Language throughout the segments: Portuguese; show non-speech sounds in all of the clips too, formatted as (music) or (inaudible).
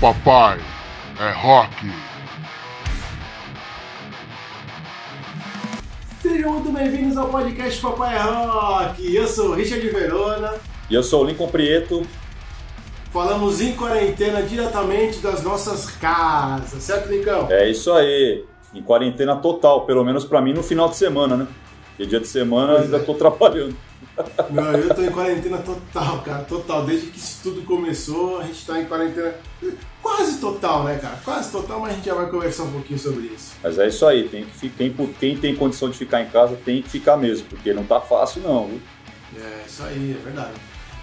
papai. É rock. Sejam muito bem-vindos ao podcast Papai é Rock. Eu sou o Richard Verona. E eu sou o Lincoln Prieto. Falamos em quarentena diretamente das nossas casas, certo, Lincão? É isso aí. Em quarentena total, pelo menos pra mim no final de semana, né? Porque dia de semana Pois ainda é. tô trabalhando. Não, eu tô em quarentena total, cara, total. Desde que isso tudo começou, a gente tá em quarentena quase total, né, cara? Quase total, mas a gente já vai conversar um pouquinho sobre isso. Mas é isso aí, tem que fi- quem, quem tem condição de ficar em casa tem que ficar mesmo, porque não tá fácil não, viu? É, isso aí, é verdade.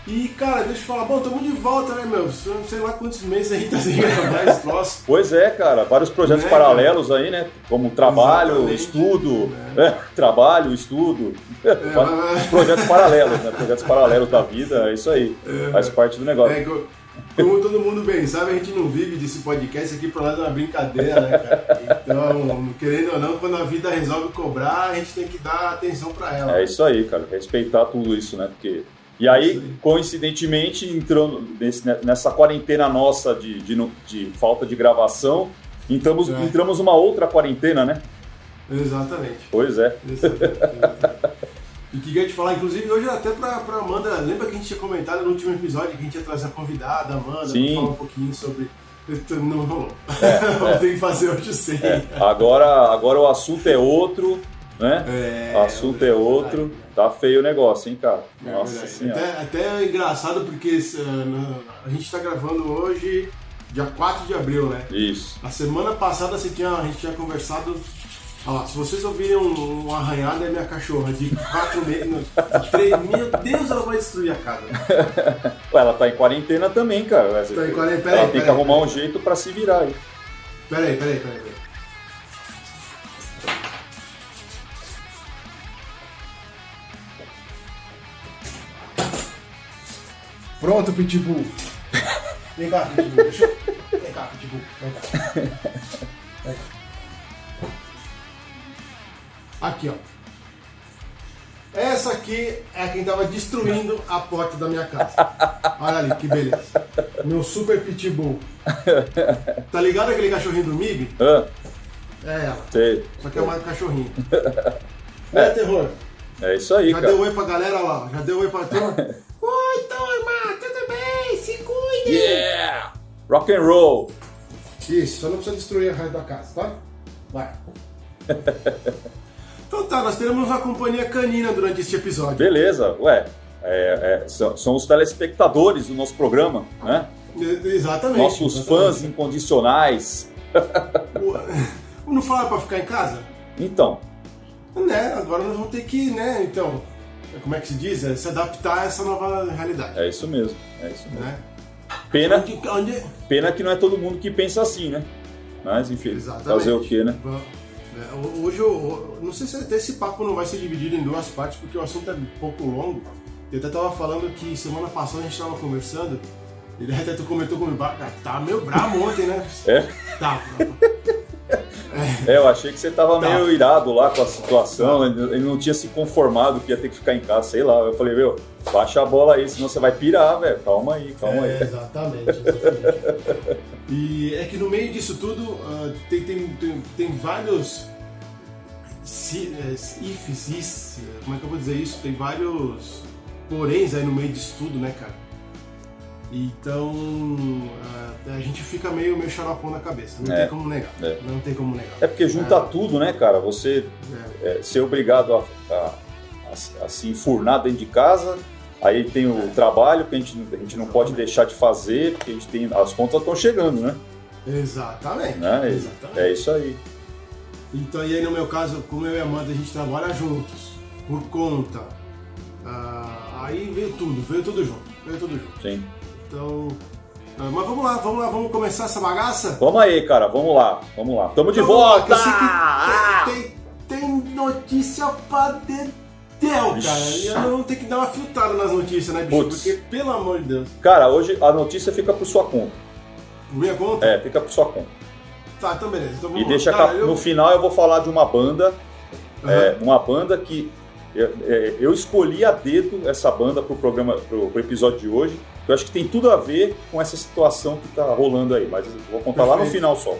E, cara, deixa eu falar, bom, tamo de volta, né, meu? Sei lá quantos meses a gente tá sem gravar esse troço. Pois é, cara, vários projetos Né, paralelos aí, né? Como trabalho, Exatamente. estudo, é, (laughs) trabalho, estudo. mas- Os projetos paralelos, né? Projetos paralelos da vida, é isso aí. Faz parte do negócio. É, co- como todo mundo bem sabe, a gente não vive desse podcast aqui pra nós é uma brincadeira, né, cara? Então, querendo ou não, quando a vida resolve cobrar, a gente tem que dar atenção pra ela. É isso aí, cara. Respeitar tudo isso, né? Porque. E aí, coincidentemente, entrando nesse- nessa quarentena nossa de, de, de falta de gravação, entramos, É. entramos uma outra quarentena, né? Exatamente. Pois é. Exatamente. (laughs) E que ia te falar, inclusive, hoje até pra, pra Amanda, lembra que a gente tinha comentado no último episódio que a gente ia trazer a convidada, a Amanda, Sim. falar um pouquinho sobre. Não rolou. É, (laughs) Vamos ter que fazer hoje sim. Agora, agora o assunto é outro, né? É, o assunto é outro. Tá feio o negócio, hein, cara? É Nossa senhora. Até, até é engraçado porque na- a gente tá gravando hoje, dia 4 de abril, né? Isso. Na semana passada tinha, a gente tinha conversado. Lá, se vocês ouvirem um, um arranhado, é minha cachorra de 4 meses. de três- Meu Deus, ela vai destruir a casa. (laughs) Ué, ela tá em quarentena também, cara. Tá em quarentena, ela tem peraí, que arrumar peraí. um jeito pra se virar aí. Peraí, peraí, peraí. peraí. Pronto, Pitbull. Vem cá, Pitbull. Vem cá, Pitbull. Vem cá. Vem cá. Aqui, ó. Essa aqui é quem tava destruindo a porta da minha casa. Olha ali, que beleza. Meu super pitbull. Tá ligado aquele cachorrinho do MIB? Ah, É ela. sei. Só que é uma cachorrinha. É, terror. É isso aí, Já cara. deu oi pra galera lá, já deu oi pra turma. Oi, turma, tudo bem? Se cuide! Yeah! Rock and roll! Isso, só não precisa destruir a resto da casa, tá? Vai. (laughs) Então tá, nós teremos uma companhia canina durante este episódio. Beleza, ué. é, é, são, são os telespectadores do nosso programa, né? Exatamente. Nossos exatamente. fãs incondicionais. Não (laughs) fala pra ficar em casa? Então, Né, agora nós vamos ter que, né, então, como é que se diz? É, se adaptar a essa nova realidade. é isso mesmo. É isso mesmo. Né? Pena, Onde, onde... pena que não é todo mundo que pensa assim, né? Mas enfim, Exatamente. fazer o quê, né? É, Hoje eu, não sei se até esse papo não vai ser dividido em duas partes, porque o assunto é um pouco longo. Eu até tava falando que semana passada a gente tava conversando, ele até tu comentou comigo, "Bah, cara, tava meio bravo ontem, né? É? Tava. (laughs) É, eu achei que você tava Tá. meio irado lá com a situação, ele não tinha se conformado que ia ter que ficar em casa, sei lá. Eu falei, meu, baixa a bola aí, senão você vai pirar, velho. Calma aí, calma É, aí. exatamente, exatamente. E é que no meio disso tudo ah, tem, tem, tem, tem vários si, é, ifs, is, como é que eu vou dizer isso? Tem vários poréns aí no meio disso tudo, né, cara? Então ah, a gente fica meio, meio xaropão na cabeça, não É, tem como negar. é. Não tem como negar. É porque junta tudo, né, cara? Você É. é, ser obrigado a, a- a- a se enfurnar dentro de casa. Aí tem o trabalho que a gente, a gente não pode deixar de fazer, porque a gente tem, as contas estão chegando, né? Exatamente. Né? exatamente. É isso aí. Então, e aí no meu caso, como eu e a Amanda, a gente trabalha juntos, por conta. Ah, aí veio tudo, veio tudo junto, veio tudo junto. Sim. Então, ah, mas vamos lá, vamos lá, vamos começar essa bagaça? Vamos aí, cara, vamos lá, vamos lá. Tamo de Então, lá, volta! que Ah! tem, tem notícia pra dedéu, cara. E eu não tenho que dar uma filtrada nas notícias, né, bicho? Putz. Porque, pelo amor de Deus, Cara, hoje a notícia fica por sua conta. minha conta? É, fica por sua conta. Tá, então beleza. Então E deixa lá. Cara, ca- eu- no final eu vou falar de uma banda, Aham. é, uma banda que Eu, é, eu escolhi a dedo essa banda pro programa, pro, pro episódio de hoje. Eu acho que tem tudo a ver com essa situação que tá rolando aí, mas vou contar lá no Perfeito. final só.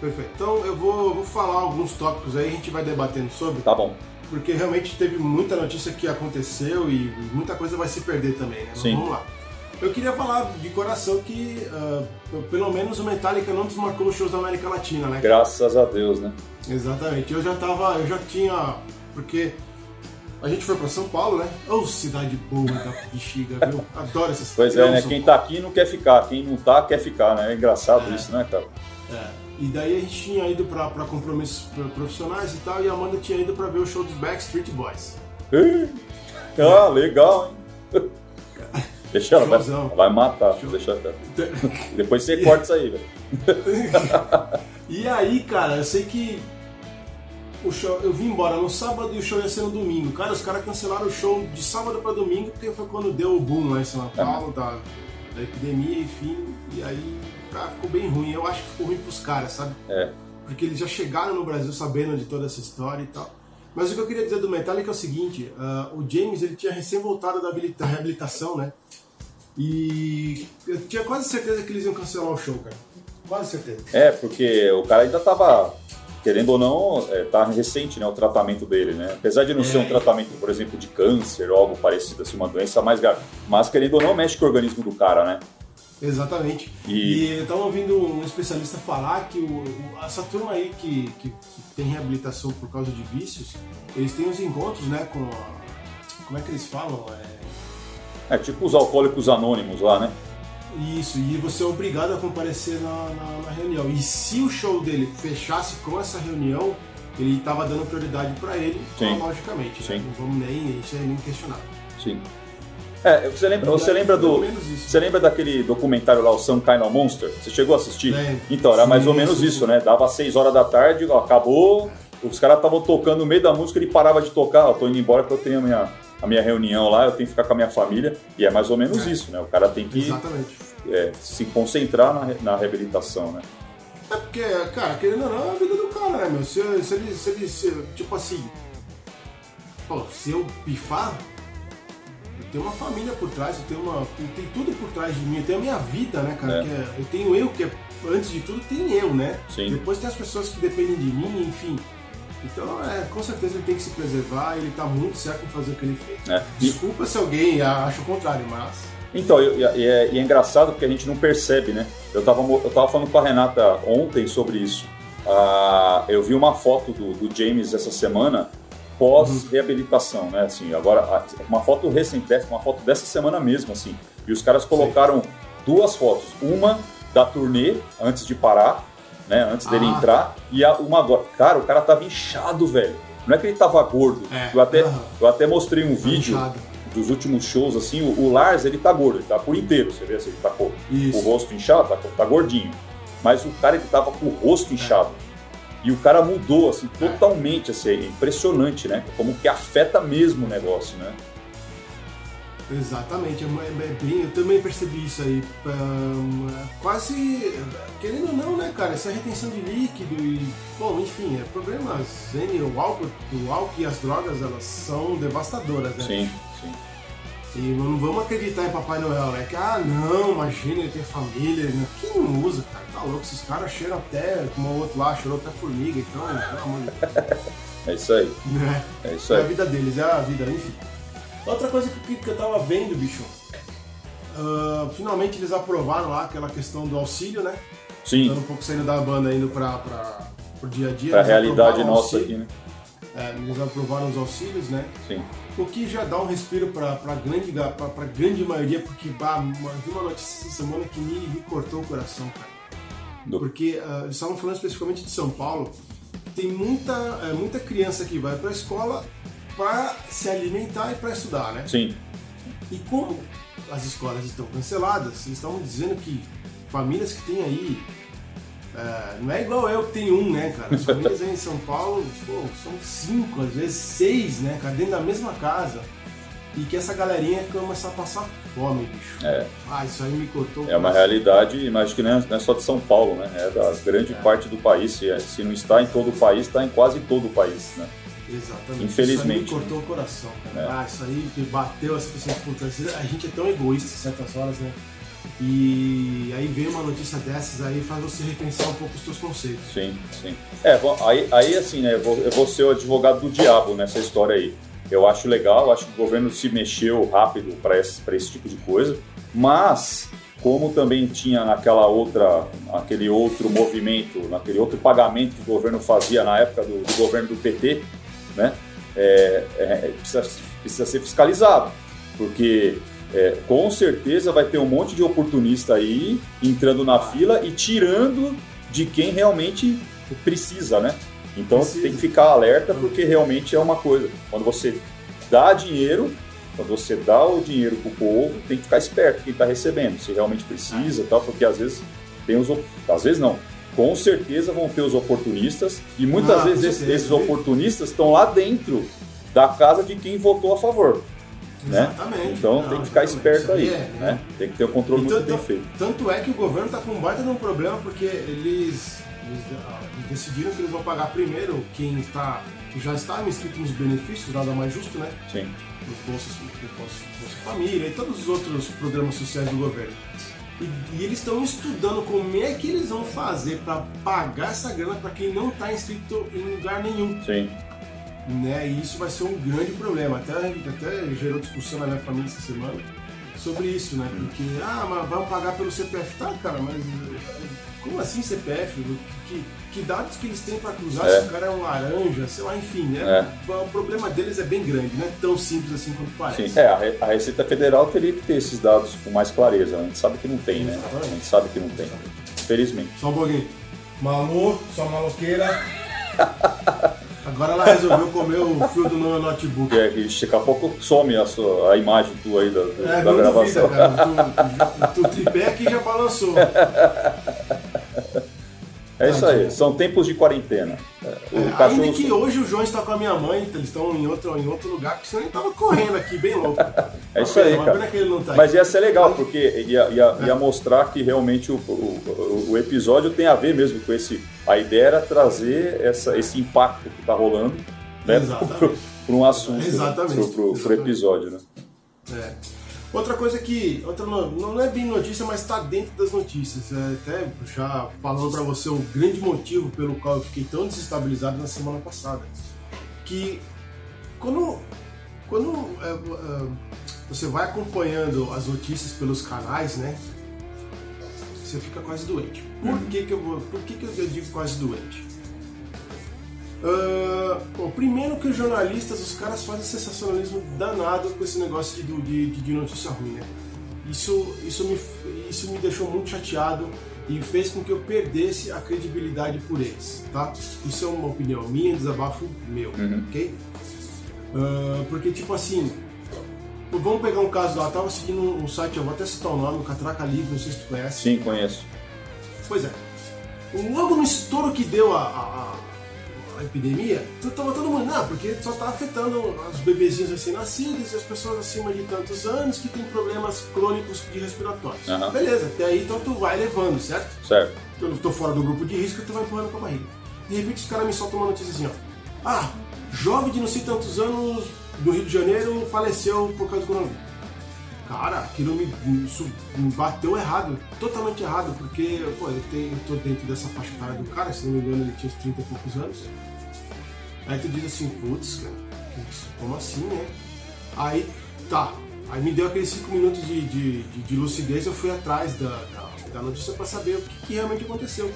Perfeito. Então eu vou, vou falar alguns tópicos aí, a gente vai debatendo sobre, Tá bom. porque realmente teve muita notícia que aconteceu e muita coisa vai se perder também, né? Mas Sim. Vamos lá. Eu queria falar de coração que ah, pelo menos o Metallica não desmarcou os shows da América Latina, né? Graças a Deus, né? Exatamente. Eu já tava, eu já tinha, porque a gente foi pra São Paulo, né? Ô, cidade boa da bexiga, viu? Adoro essa cidade. Pois é, né? São Quem Paulo. tá aqui não quer ficar, quem não tá quer ficar, né? É engraçado É. isso, né, cara? É. E daí a gente tinha ido pra, pra compromissos profissionais e tal, e a Amanda tinha ido pra ver o show dos Backstreet Boys. Ah, legal, hein? (laughs) Deixa ela, vai, vai matar. Show. Deixa ela. (laughs) Depois você corta isso aí, velho. (laughs) E aí, cara, eu sei que o show, eu vim embora no sábado e o show ia ser no domingo. Cara, os caras cancelaram o show de sábado pra domingo porque foi quando deu o boom lá em São Paulo, da, da epidemia, enfim. E aí, cara, ficou bem ruim. Eu acho que ficou ruim pros caras, sabe? É. Porque eles já chegaram no Brasil sabendo de toda essa história e tal. Mas o que eu queria dizer do Metallica é o seguinte: ah, o James ele tinha recém voltado da habilita- reabilitação, né? E eu tinha quase certeza que eles iam cancelar o show, cara. Quase certeza. É, porque o cara ainda tava, querendo ou não, é, tá recente, né, o tratamento dele, né? Apesar de não É. ser um tratamento, por exemplo, de câncer ou algo parecido, assim, uma doença mais grave. Mas, querendo ou não, mexe com o organismo do cara, né? Exatamente. E- E, eu tava ouvindo um especialista falar que o- essa turma aí que, que, que tem reabilitação por causa de vícios, eles têm os encontros, né, com a, Como é que eles falam? É, É tipo os alcoólicos anônimos lá, né? Isso, e você é obrigado a comparecer na, na, na reunião. E se o show dele fechasse com essa reunião, ele estava dando prioridade para ele, Sim. logicamente. Sim. Né? Não vamos nem, isso é nem questionar. Sim. É, você lembra, você lembra do. Você lembra daquele documentário lá, o Some Kind of Monster? Você chegou a assistir? Lembro. Então, era mais Sim, ou menos sim, isso, né? Dava 6 horas da tarde, ó, acabou, os caras estavam tocando no meio da música, ele parava de tocar, ó, tô indo embora porque eu tenho a minha, a minha reunião lá, eu tenho que ficar com a minha família, e é mais ou menos É. isso, né? O cara tem que é, se concentrar na, na reabilitação, né? É porque, cara, querendo ou não, é a vida do cara, né, meu? Se, se ele, se ele, se- tipo assim, pô, se eu pifar, eu tenho uma família por trás, eu tenho uma, tem, tem tudo por trás de mim, eu tenho a minha vida, né, cara? É. Que é- eu tenho eu, que é, antes de tudo tem eu, né? Sim. Depois tem as pessoas que dependem de mim, enfim. Então, é, com certeza ele tem que se preservar, ele tá muito certo em fazer o que ele fez. É. E- Desculpa se alguém acha o contrário, mas... Então, e é, e é engraçado porque a gente não percebe, né? Eu tava, mo- eu tava falando com a Renata ontem sobre isso. Ah, eu vi uma foto do, do James essa semana pós-reabilitação, né? Assim, agora, uma foto recente, uma foto dessa semana mesmo, assim. E os caras colocaram duas fotos. Uma da turnê, antes de parar, né? Antes dele Ah. entrar. E a, uma agora. Cara, o cara tava inchado, velho. Não é que ele tava gordo. É, Eu, até, aham. eu até mostrei um vídeo Inchado. dos últimos shows, assim, o, o Lars, ele tá gordo, ele tá por inteiro, você vê assim, ele tá com Isso. o rosto inchado, tá, tá gordinho. Mas o cara, ele tava com o rosto inchado. E o cara mudou, assim, totalmente, assim, é impressionante, né? Como que afeta mesmo o negócio, né? Exatamente, é, é- é bem, eu também percebi isso aí. É quase, querendo ou não, né, cara, essa retenção de líquido e, bom, enfim, é problemas. N, o álcool, o álcool e as drogas, elas são devastadoras, né? Sim, sim. E não vamos acreditar em Papai Noel, né? Que, ah, não, imagina, ele tem família. Né? Quem não usa, cara? Tá louco, esses caras cheiram até, como o outro lá, cheirou até formiga, então, pelo amor de Deus. (laughs) É isso aí, Né? é isso É a aí. vida deles, é a vida, enfim. Outra coisa que, que eu tava vendo, bicho. ah, finalmente eles aprovaram lá aquela questão do auxílio, né? Sim, Dando um pouco saindo da banda indo pra, pra, pro dia a dia. pra realidade nossa aqui, né? É, eles aprovaram os auxílios, né? Sim. O que já dá um respiro pra, pra, grande, pra, pra grande maioria, porque bah, uma- vi uma notícia essa semana que me, me cortou o coração, cara. Do- Porque ah, eles estavam falando especificamente de São Paulo, tem muita, é, muita criança que vai pra escola para se alimentar e para estudar, né? Sim, E como as escolas estão canceladas, eles estão dizendo que famílias que tem aí. é, não é igual eu que tenho um, né, cara? As famílias aí em São Paulo pô, são cinco, às vezes seis, né, cara, dentro da mesma casa. E que essa galerinha começar a passar fome, bicho. é. Ah, isso aí me cortou. É uma realidade, mas que não é, não é só de São Paulo, né? É da grande parte do país. Se, é- se não está em todo o país, está em quase todo o país, né? Exatamente. Infelizmente. Isso aí me cortou o coração, cara. É. Ah, isso aí bateu essa pessoa puta. A gente é tão egoísta em certas horas, né? E aí vem uma notícia dessas aí faz você repensar um pouco os seus conceitos. Sim, sim. É, aí, aí assim, né, eu vou, eu vou ser o advogado do diabo nessa história aí. Eu acho legal, acho que o governo se mexeu rápido para esse, pra esse tipo de coisa, mas como também tinha naquela outra, aquele outro movimento, naquele outro pagamento que o governo fazia na época do, do governo do PT, né, é, é, precisa, precisa ser fiscalizado, porque é, com certeza vai ter um monte de oportunista aí entrando na fila e tirando de quem realmente precisa, né? Então Precisa. tem que ficar alerta porque realmente é uma coisa. Quando você dá dinheiro, quando você dá o dinheiro pro povo, tem que ficar esperto quem está recebendo, se realmente precisa, tal, porque às vezes tem os, às vezes não. Com certeza vão ter os oportunistas e muitas Ah, vezes esses, esses oportunistas estão lá dentro da casa de quem votou a favor. Né? Exatamente. Então Não, tem que ficar esperto aí, é, né? Tem que ter um controle muito bem feito. Tanto é que o governo está com um baita de um problema porque eles, eles, ah, decidiram que eles vão pagar primeiro quem está, que já estava inscrito nos benefícios, nada mais justo, né? Sim. Os bolsas, bolsa, bolsa Família e todos os outros programas sociais do governo. E, e eles estão estudando como é que eles vão fazer para pagar essa grana para quem não está inscrito em lugar nenhum Sim. né? E isso vai ser um grande problema. Até, até gerou discussão na minha família essa semana sobre isso, né? Porque, ah, mas vamos pagar pelo CPF. Tá, cara, mas como assim CPF? Que, que dados que eles têm para cruzar É. se o cara é um laranja, sei lá, enfim, né? É. O problema deles é bem grande, não é tão simples assim quanto parece. Sim. É, a Re- a Receita Federal teria que ter esses dados com mais clareza. A gente sabe que não tem, né? A gente sabe que não tem. Infelizmente. Só um pouquinho. Malu, sua maloqueira. (laughs) Agora ela resolveu comer o fio do meu notebook. E aí, daqui a pouco some a, sua, a imagem tua aí da, da É, não gravação. duvida, cara. O, o, o tripé aqui já balançou. (laughs) É isso aí, são tempos de quarentena. É, O É, cachorro. ainda que hoje o João está com a minha mãe, eles estão em outro, em outro lugar, porque senão ele estava correndo aqui, bem louco. (laughs) É isso aí, cara. tá Mas ia ser legal, porque ia, ia, ia mostrar que realmente o, o, o episódio tem a ver mesmo com esse. A ideia era trazer essa, esse impacto que tá rolando né, (laughs) para um assunto, pro, pro Exatamente. episódio, né? É. Outra coisa que, outra não é bem notícia, mas está dentro das notícias. É, até já falando para você o grande motivo pelo qual eu fiquei tão desestabilizado na semana passada. Que quando, quando é, é, você vai acompanhando as notícias pelos canais, né? Você fica quase doente. Por que, que eu. Por que, que eu digo quase doente? Ah, bom, primeiro que os jornalistas, os caras fazem sensacionalismo danado com esse negócio de, de, de- notícia ruim, né? Isso, isso, me, isso me deixou muito chateado e fez com que eu perdesse a credibilidade por eles, tá? Isso é uma opinião minha, desabafo meu, ok? Ah, porque, tipo assim, vamos pegar um caso lá, eu tava seguindo um, um site, eu vou até citar o nome, o Catraca Livre, não sei se tu conhece. Sim, conheço. Pois é. Logo no estouro que deu a, a- a- epidemia, tu- tava todo mundo, não, porque só tá afetando os bebezinhos recém-nascidos e as pessoas acima de tantos anos que têm problemas crônicos de respiratórios. Aham. Beleza, até aí então tu vai levando, certo? Certo. Eu tô fora do grupo de risco, tu vai empurrando com a barriga. De repente os caras me soltam uma notícia assim, ó. Ah, jovem de não sei tantos anos do Rio de Janeiro faleceu por causa do coronavírus. Cara, aquilo me, isso me bateu errado, totalmente errado, porque pô, eu, tenho, eu tô dentro dessa faixa etária do cara, se não me engano ele tinha uns 30 e poucos anos. Aí tu diz assim, putz, como assim, né? Aí tá, aí me deu aqueles 5 minutos de, de, de, de lucidez, eu fui atrás da, da, da notícia para saber o que, que realmente aconteceu.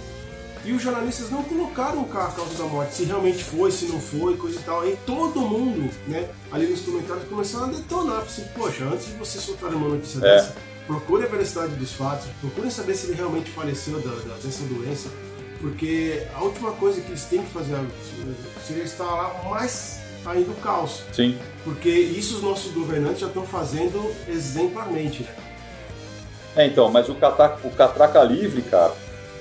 E os jornalistas não colocaram a causa da morte, se realmente foi, se não foi, coisa e tal. Aí todo mundo, né, ali nos comentários começaram a detonar. Assim, poxa, antes de você soltar uma notícia É. dessa, procure a veracidade dos fatos, procure saber se ele realmente faleceu da, da- dessa doença. Porque a última coisa que eles têm que fazer seria instalar mais ainda o caos. Sim. Porque isso os nossos governantes já estão fazendo exemplarmente. É, então, mas o Catraca, o Catraca Livre, cara,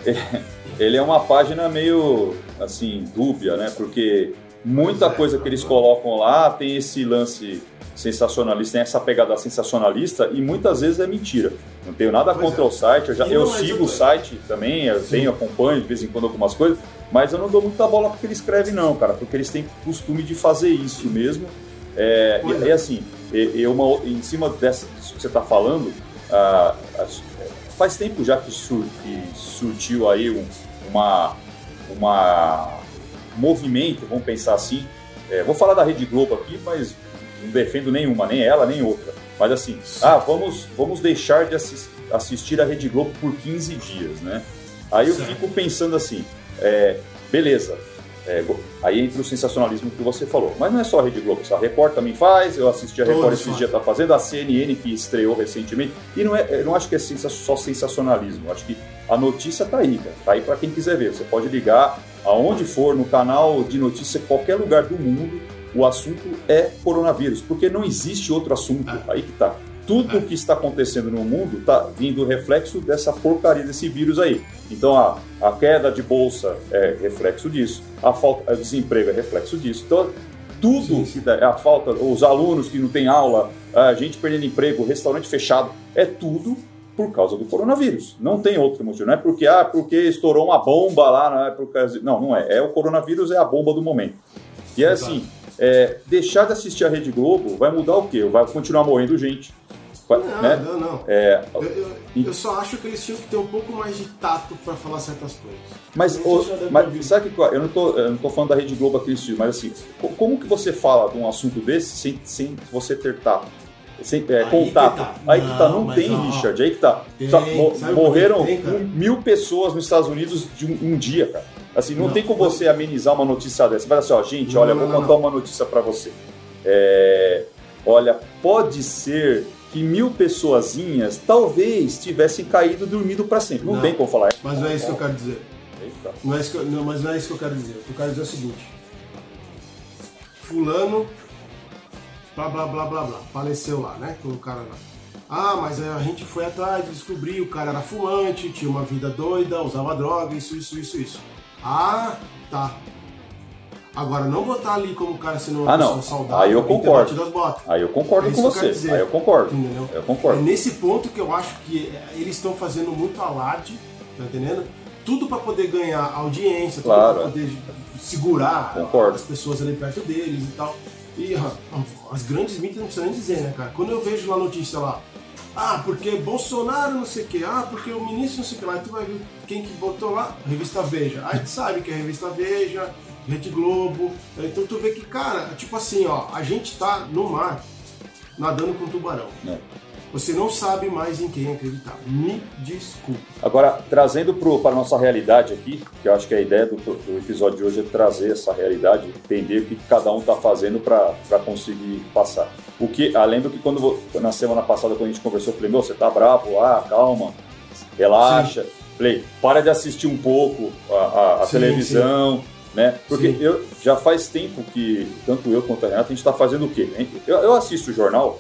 (laughs) ele é uma página meio, assim, dúbia, né? Porque muita coisa que eles colocam lá tem esse lance sensacionalista, tem essa pegada sensacionalista e muitas vezes é mentira. Não tenho nada Pois contra é. o site, eu, já, eu sigo eu- o site também, eu tenho, acompanho de vez em quando algumas coisas, Mas eu não dou muita bola porque ele escreve, não, cara, porque eles têm costume de fazer isso mesmo. É, e, e, assim, e, uma, em cima dessa que você está falando, ah, faz tempo já que, sur, que surtiu aí um, uma, uma movimento, vamos pensar assim. É, vou falar da Rede Globo aqui, mas não defendo nenhuma, nem ela, nem outra. Mas assim, ah, vamos, vamos deixar de assistir, assistir a Rede Globo por 15 dias, né? Aí eu fico pensando assim, é, beleza, é, aí entra o sensacionalismo que você falou. Mas não é só a Rede Globo, a Record também faz, eu assisti a Record esses dias, tá fazendo, a CNN que estreou recentemente. E não é, eu não acho que é só sensacionalismo, acho que a notícia tá aí, cara. Tá aí para quem quiser ver. Você pode ligar aonde for, no canal de notícia, qualquer lugar do mundo, o assunto é coronavírus, porque não existe outro assunto. É. Aí que tá. Tudo o que está acontecendo no mundo está vindo reflexo dessa porcaria desse vírus aí. Então a, a queda de bolsa é reflexo disso, a falta de desemprego é reflexo disso. Então tudo que dá, a falta, os alunos que não têm aula, a gente perdendo emprego, restaurante fechado, é tudo por causa do coronavírus. Não tem outro motivo. Não é porque ah, porque estourou uma bomba lá, não é por causa. Não, não é. É o coronavírus é a bomba do momento. E é assim, é, deixar de assistir a Rede Globo vai mudar o quê? Vai continuar morrendo gente. Vai, não, né? não, não. É, eu, eu, eu, só acho que eles tinham que ter um pouco mais de tato para falar certas coisas. Mas, o, mas sabe que eu não, tô, eu não tô falando da Rede Globo aqui, mas assim, como que você fala de um assunto desse sem, sem você ter tato? Sem, é, aí contato. Que tá. Aí que tá, não, não tem, não, Richard, aí que tá. Tem, morreram tem, mil pessoas nos Estados Unidos de um, um dia, cara. Assim, não, não, tem como você amenizar uma notícia dessa. Você vai assim, ó, gente, olha, vou contar uma notícia para você. É, olha, pode ser que mil pessoazinhas talvez tivessem caído dormido para sempre. Não, tem como falar. Mas não é isso que eu quero dizer. Não é isso que eu, não, mas não é isso que eu quero dizer. Eu quero dizer o seguinte: Fulano, blá blá blá blá blá, faleceu lá, né? Com o cara lá. Ah, mas a gente foi atrás, descobriu, o cara era fumante, tinha uma vida doida, usava droga, isso, isso, isso, isso. Ah, tá. Agora, não botar ali como o cara sendo uma ah, pessoa não. saudável. Aí eu concordo. Aí eu concordo é com você. Aí eu concordo. Entendeu? Eu concordo. É nesse ponto que eu acho que eles estão fazendo muito alarde, tá entendendo? Tudo para poder ganhar audiência, tudo claro. para poder segurar concordo. as pessoas ali perto deles e tal. E as grandes mídias não precisa nem dizer, né, cara? Quando eu vejo lá notícia lá, ah, porque Bolsonaro não sei o que, ah, porque o ministro não sei o que lá, tu vai ver quem que botou lá? Revista Veja. Aí tu sabe que é Revista Veja, Rede Globo. Então tu vê que, cara, tipo assim, ó, a gente tá no mar nadando com tubarão. É. Você não sabe mais em quem acreditar. Me desculpe. Agora, trazendo para a nossa realidade aqui, que eu acho que a ideia do, do, episódio de hoje é trazer essa realidade, entender o que cada um está fazendo para conseguir passar. O que, ah, lembro que quando na semana passada, quando a gente conversou, eu falei, meu, você tá bravo, ah, calma, relaxa. Sim. Falei, para de assistir um pouco a, a, a sim, sim. né? Porque eu, já faz tempo que, tanto eu quanto a Renata, a gente está fazendo o quê? Eu, eu assisto o jornal,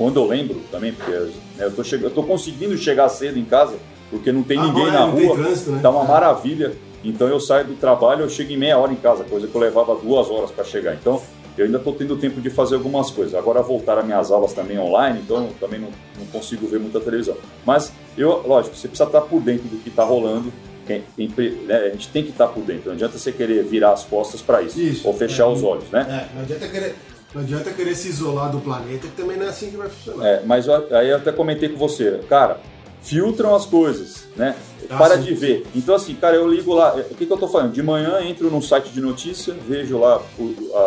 quando eu lembro também, porque né, eu, tô eu tô conseguindo chegar cedo em casa, porque não tem ah, ninguém é, na rua, trânsito, né? tá uma é. maravilha. Então eu saio do trabalho, eu chego em meia hora em casa, coisa que eu levava duas horas para chegar. Então eu ainda estou tendo tempo de fazer algumas coisas. Agora voltar as minhas aulas também online, então também não, não, consigo ver muita televisão. Mas eu, lógico, você precisa estar por dentro do que está rolando. Quem, né, a gente tem que estar por dentro. Não adianta você querer virar as costas para isso, isso, ou fechar é, os olhos, né? É, não adianta querer não adianta querer se isolar do planeta, que também não é assim que vai funcionar. É, mas eu, aí eu até comentei com você, cara, filtram as coisas, né? Ah, Para sim, de ver. Sim. Então, assim, cara, eu ligo lá. O que, que eu tô falando? De manhã entro num site de notícia, vejo lá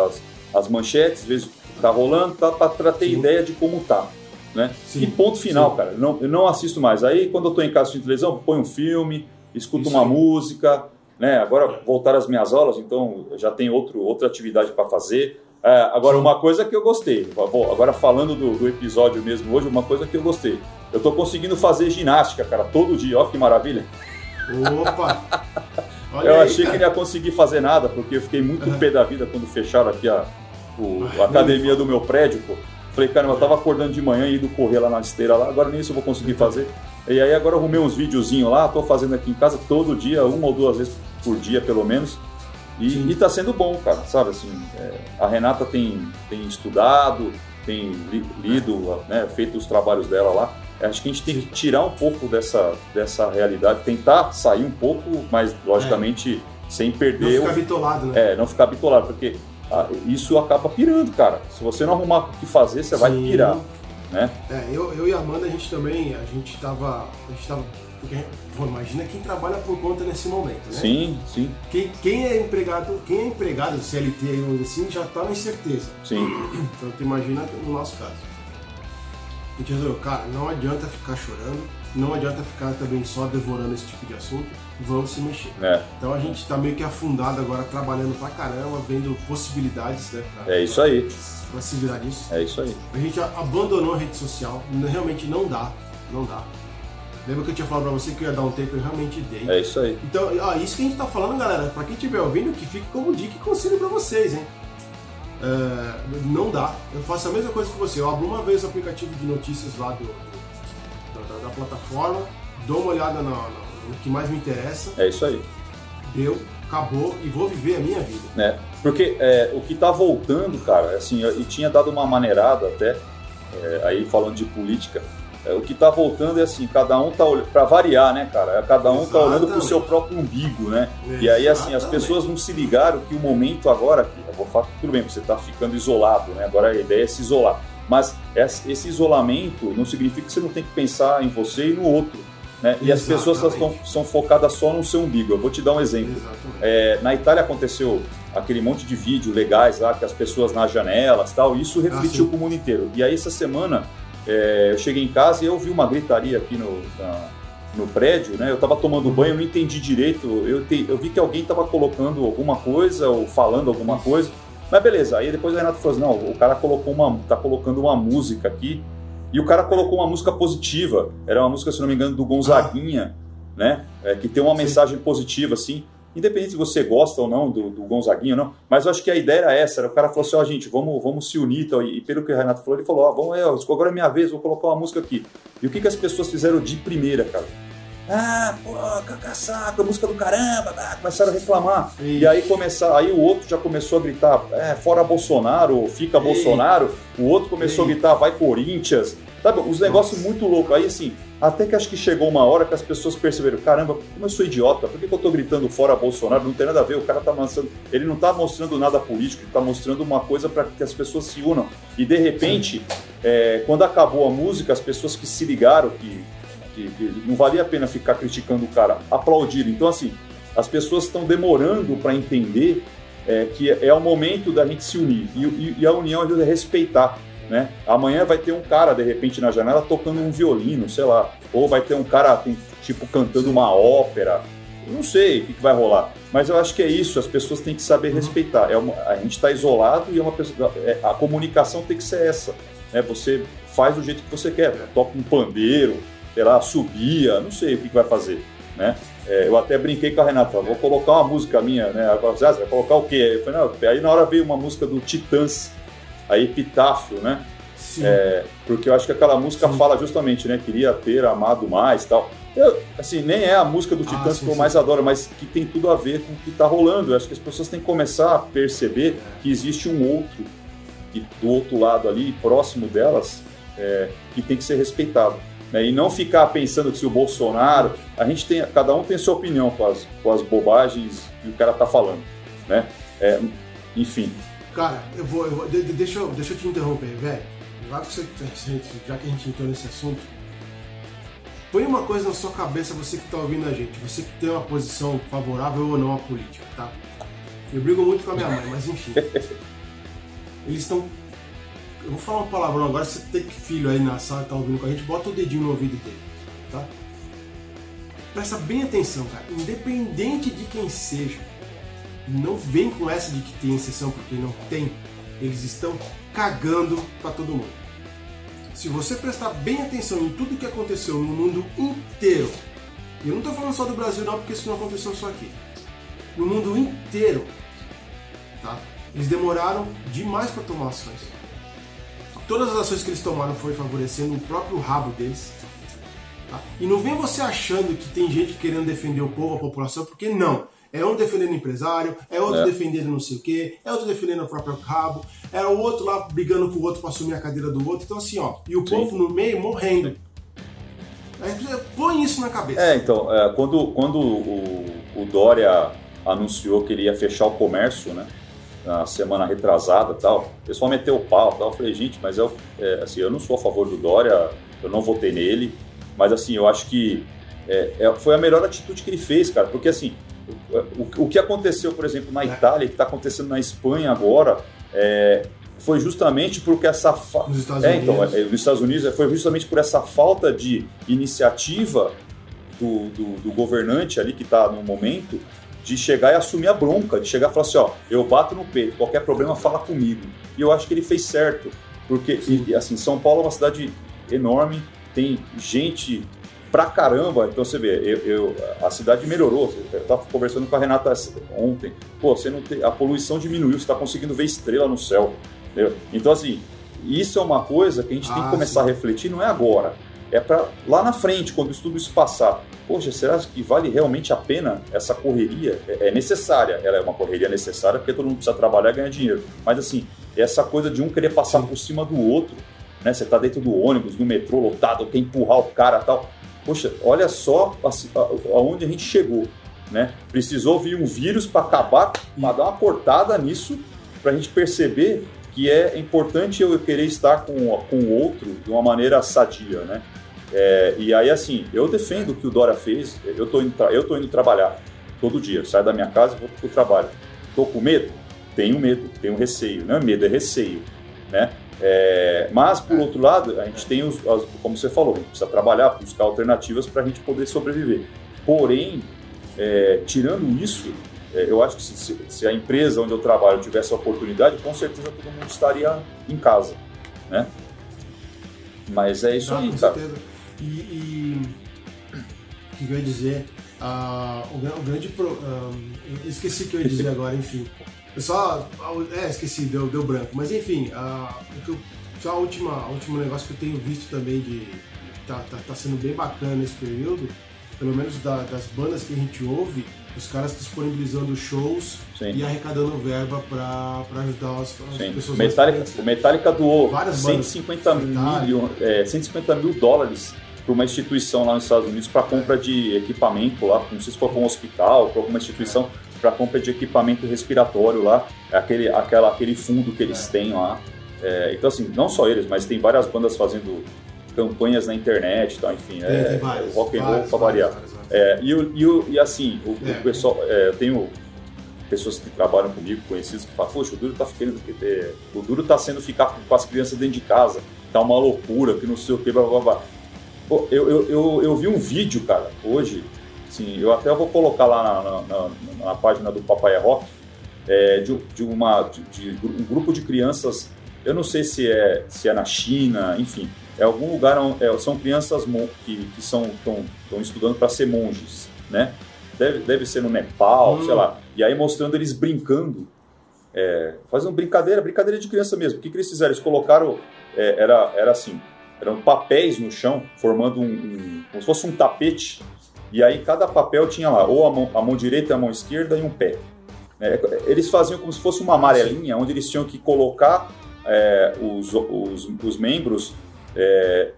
as, as manchetes, vejo o que tá rolando, tá, para ter sim. ideia de como tá. Né? E ponto final, cara. Não, eu não assisto mais. Aí, quando eu tô em casa de televisão, põe um filme, escuto Isso uma aí. música. Né? Agora, voltar às minhas aulas, então já tem outro, outra atividade para fazer. É, agora, uma coisa que eu gostei, agora falando do, do, episódio mesmo hoje, uma coisa que eu gostei. Eu tô conseguindo fazer ginástica, cara, todo dia, ó que maravilha. Opa! (laughs) eu aí, achei cara. que não ia conseguir fazer nada, porque eu fiquei muito uhum. pé da vida quando fecharam aqui a, o, a academia do meu prédio, pô. Falei, cara, eu tava acordando de manhã e indo correr lá na esteira lá, agora nem isso eu vou conseguir fazer. E aí agora eu arrumei uns videozinhos lá, tô fazendo aqui em casa todo dia, uma ou duas vezes por dia pelo menos. E, está sendo bom, cara, sabe? Assim, é, a Renata tem, tem estudado, tem li, lido, né, feito os trabalhos dela lá. Acho que a gente tem que tirar um pouco dessa, dessa realidade, tentar sair um pouco, mas logicamente sem perder. Não ficar bitolado, né? É, não ficar bitolado, porque ah, isso acaba pirando, cara. Se você não arrumar o que fazer, você Sim. vai pirar. Né? É, eu, eu e a Amanda, a gente também, a gente tava. A gente tava porque, pô, imagina quem trabalha por conta nesse momento, né? Sim, sim. Quem, quem é empregado, quem é empregado CLT aí, assim, já está na incerteza. Sim. (clears throat) Então tu imagina no nosso caso. A gente resolveu, cara, não adianta ficar chorando, não adianta ficar também só devorando esse tipo de assunto, vamos se mexer. É. Então a gente está meio que afundado agora, trabalhando pra caramba, vendo possibilidades, né? Pra, é isso aí. Pra se virar nisso. É isso aí. A gente abandonou a rede social, realmente não dá, não dá. Lembra que eu tinha falado pra você que eu ia dar um tempo e realmente dei. É isso aí. Então, ó, isso que a gente tá falando, galera, pra quem estiver ouvindo, que fique como dica e conselho pra vocês, hein? É, não dá. Eu faço a mesma coisa que você. Eu abro uma vez o aplicativo de notícias lá do, do da, da, plataforma, dou uma olhada no, no, que mais me interessa. É isso aí. Deu, acabou e vou viver a minha vida. É, porque é, o que tá voltando, cara, assim, e tinha dado uma maneirada até, é, aí falando de política, o que está voltando é assim, cada um tá olhando, para variar, né, cara? Cada um está olhando para o seu próprio umbigo, né? Exatamente. E aí, assim, as pessoas não se ligaram que o momento agora, eu vou falar, tudo bem, você está ficando isolado, né? Agora a ideia é se isolar. Mas esse isolamento não significa que você não tem que pensar em você e no outro. Né? E as pessoas estão, são focadas só no seu umbigo. Eu vou te dar um exemplo. É, na Itália aconteceu aquele monte de vídeo legais lá, que as pessoas nas janelas tal, e isso refletiu ah, o mundo inteiro. E aí, essa semana, é, eu cheguei em casa e eu vi uma gritaria aqui no, na, no prédio, né? Eu estava tomando banho, não entendi direito. Eu, te, eu vi que alguém estava colocando alguma coisa ou falando alguma coisa. Mas beleza, aí depois o Renato falou assim, não, o cara colocou uma, tá colocando uma música aqui e o cara colocou uma música positiva. Era uma música, se não me engano, do Gonzaguinha, né? É, que tem uma Sim. mensagem positiva, assim independente se você gosta ou não do, do Gonzaguinho ou não, mas eu acho que a ideia era essa, era o cara falou assim, ó oh, gente, vamos, vamos se unir, então, e, pelo que o Renato falou, ele falou, ó, oh, vamos, é, agora é minha vez, vou colocar uma música aqui. E o que, que as pessoas fizeram de primeira, cara? Ah, pô, cacaçaco, a música do caramba, ah, começaram a reclamar. E aí começar, aí o outro já começou a gritar, é, fora Bolsonaro, fica Bolsonaro, o outro começou a gritar, vai Corinthians, sabe, os negócios muito loucos. Aí assim, até que acho que chegou uma hora que as pessoas perceberam: caramba, como eu sou idiota, por que, que eu tô gritando fora Bolsonaro? Não tem nada a ver, o cara tá mostrando. Ele não tá mostrando nada político, ele tá mostrando uma coisa para que as pessoas se unam. E de repente, é, quando acabou a música, as pessoas que se ligaram que, que, que não valia a pena ficar criticando o cara, aplaudiram. Então, assim, as pessoas estão demorando para entender é, que é o momento da gente se unir. E, e, e a união ajuda a respeitar. Né? Amanhã vai ter um cara, de repente, na janela tocando um violino, sei lá. Ou vai ter um cara, tipo, cantando uma ópera. Não sei o que, vai rolar. Mas eu acho que é isso, as pessoas têm que saber uhum. respeitar. É uma, a gente está isolado e é uma pessoa, é, a comunicação tem que ser essa. Né? Você faz do jeito que você quer. Toca um pandeiro, sei lá, subia, não sei o que, que vai fazer. Né? É, eu até brinquei com a Renata, vou colocar uma música minha, né? Ela falou, ah, vai colocar o quê? Eu falei, não, aí na hora veio uma música do Titãs, a Epitáfio, né? É, porque eu acho que aquela música sim. fala justamente, né? Queria ter amado mais tal. Eu, assim, nem é a música do ah, Titãs ah, sim, que eu mais adoro, mas que tem tudo a ver com o que está rolando. Eu acho que as pessoas têm que começar a perceber que existe um outro e do outro lado ali, próximo delas, é, que tem que ser respeitado. Né? E não ficar pensando que se o Bolsonaro. A gente tem. Cada um tem sua opinião com as, com as bobagens que o cara está falando. Né? É, enfim, Cara, eu vou, eu vou de, deixa, eu, deixa eu te interromper, velho. Já que, você, já que a gente entrou nesse assunto, põe uma coisa na sua cabeça, você que está ouvindo a gente, você que tem uma posição favorável ou não à política, tá? Eu brigo muito com a minha mãe, mas enfim. (laughs) Eles estão. Eu vou falar uma palavrão agora, você tem filho aí na sala e tá ouvindo com a gente, bota o dedinho no ouvido dele, tá? Presta bem atenção, cara. Independente de quem seja, não vem com essa de que tem exceção, porque não tem. Eles estão cagando para todo mundo. Se você prestar bem atenção em tudo que aconteceu no mundo inteiro, eu não estou falando só do Brasil não, porque isso não aconteceu só aqui. No mundo inteiro, tá? Eles demoraram demais para tomar ações. Todas as ações que eles tomaram foi favorecendo o próprio rabo deles. Tá? E não vem você achando que tem gente querendo defender o povo, a população, porque não. É um defendendo empresário, é outro é. defendendo não sei o quê, é outro defendendo o próprio rabo, é o outro lá brigando com o outro para assumir a cadeira do outro. Então, assim, ó, e o Sim. povo no meio morrendo. Põe isso na cabeça. É, então, é, quando, quando o, o Dória anunciou que ele ia fechar o comércio, né? Na semana retrasada tal. O pessoal meteu o pau tal. Eu falei, gente, mas eu, é, assim, eu não sou a favor do Dória, eu não votei nele, mas assim, eu acho que é, é, foi a melhor atitude que ele fez, cara, porque assim, o, o que aconteceu, por exemplo, na Itália, que está acontecendo na Espanha agora, é, foi justamente porque essa fa... Nos Estados é, então, Unidos. é, nos Estados Unidos foi justamente por essa falta de iniciativa do, do, do governante ali que está no momento de chegar e assumir a bronca, de chegar e falar assim, ó, eu bato no peito, qualquer problema fala comigo. E eu acho que ele fez certo, porque e, assim São Paulo é uma cidade enorme, tem gente pra caramba. Então você vê, eu, eu- a cidade melhorou. Eu estava conversando com a Renata ontem. Pô, você não tem, a poluição diminuiu, você está conseguindo ver estrela no céu. entendeu? Então, assim, isso é uma coisa que a gente tem Ah, que começar sim. a refletir, não é agora. É para lá na frente, quando tudo isso passar. Poxa, será que vale realmente a pena essa correria? É, é necessária, ela é uma correria necessária porque todo mundo precisa trabalhar e ganhar dinheiro. Mas assim, essa coisa de um querer passar por cima do outro, né? Você tá dentro do ônibus, no metrô lotado, quer empurrar o cara e tal. Poxa, olha só aonde a gente chegou, né? Precisou vir um vírus para acabar, para dar uma cortada nisso, para a gente perceber que é importante eu querer estar com, com o outro de uma maneira sadia, né? É, e aí, assim, eu defendo o que o Dória fez. Eu tô, indo, eu tô indo trabalhar todo dia. Saio da minha casa e vou pro trabalho. Tô com medo? Tenho medo, tenho receio. Não é medo, é receio, né? É, mas, por outro lado, a gente tem, os, as- como você falou, a gente precisa trabalhar, buscar alternativas para a gente poder sobreviver. Porém, é, tirando isso, é, eu acho que se, se- a empresa onde eu trabalho tivesse a oportunidade, com certeza todo mundo estaria em casa, né? Mas é isso Não, aí, com cara. certeza. E, e o que eu ia dizer? Ah, o, o grande pro, ah, eu esqueci o que eu ia dizer agora, enfim. Eu só. É, esqueci, deu, deu branco. Mas enfim, o que eu- só a última, a último negócio que eu tenho visto também de. Tá, tá, tá sendo bem bacana nesse período, pelo menos da- das bandas que a gente ouve, os caras disponibilizando shows Sim. e arrecadando verba pra, pra ajudar as, as Sim. pessoas Metallica, o Metallica doou Várias bandas. 150 Metallica. mil, é, 150 mil dólares para uma instituição lá nos Estados Unidos para compra de equipamento lá, não sei se for para um hospital, para alguma instituição, para compra de equipamento respiratório lá, aquele, aquela, aquele fundo que eles têm lá. É, então, assim, não só eles, mas tem várias bandas fazendo campanhas na internet, e tal, enfim, Tem, é, tem várias, rock and roll para variar. várias, várias. É, e, o- e, o- e assim, o, o É. pessoal, é, eu tenho pessoas que trabalham comigo, conhecidos, que falam, poxa, o Duro tá ficando, é, o Duro tá sendo ficar com, com as crianças dentro de casa, tá uma loucura, que não sei o que, blá blá blá. Pô, eu, eu, eu, eu vi um vídeo, cara, hoje, assim, eu até vou colocar lá na, na, na- na página do Papai é Rock, é, de, de uma, de, de um grupo de crianças, eu não sei se é, se é na China, enfim, é algum lugar, é, são crianças que, que são estão estudando para ser monges, né? Deve, deve ser no Nepal, Hum. sei lá. E aí mostrando eles brincando, é, fazendo brincadeira, brincadeira de criança mesmo. O que, que eles fizeram? Eles colocaram, é, era, era assim, eram papéis no chão, formando um, um- como se fosse um tapete. E aí cada papel tinha lá, ou a mão, a mão direita, a mão esquerda e um pé. É, eles faziam como se fosse uma amarelinha, onde eles tinham que colocar é, os, os, os membros é,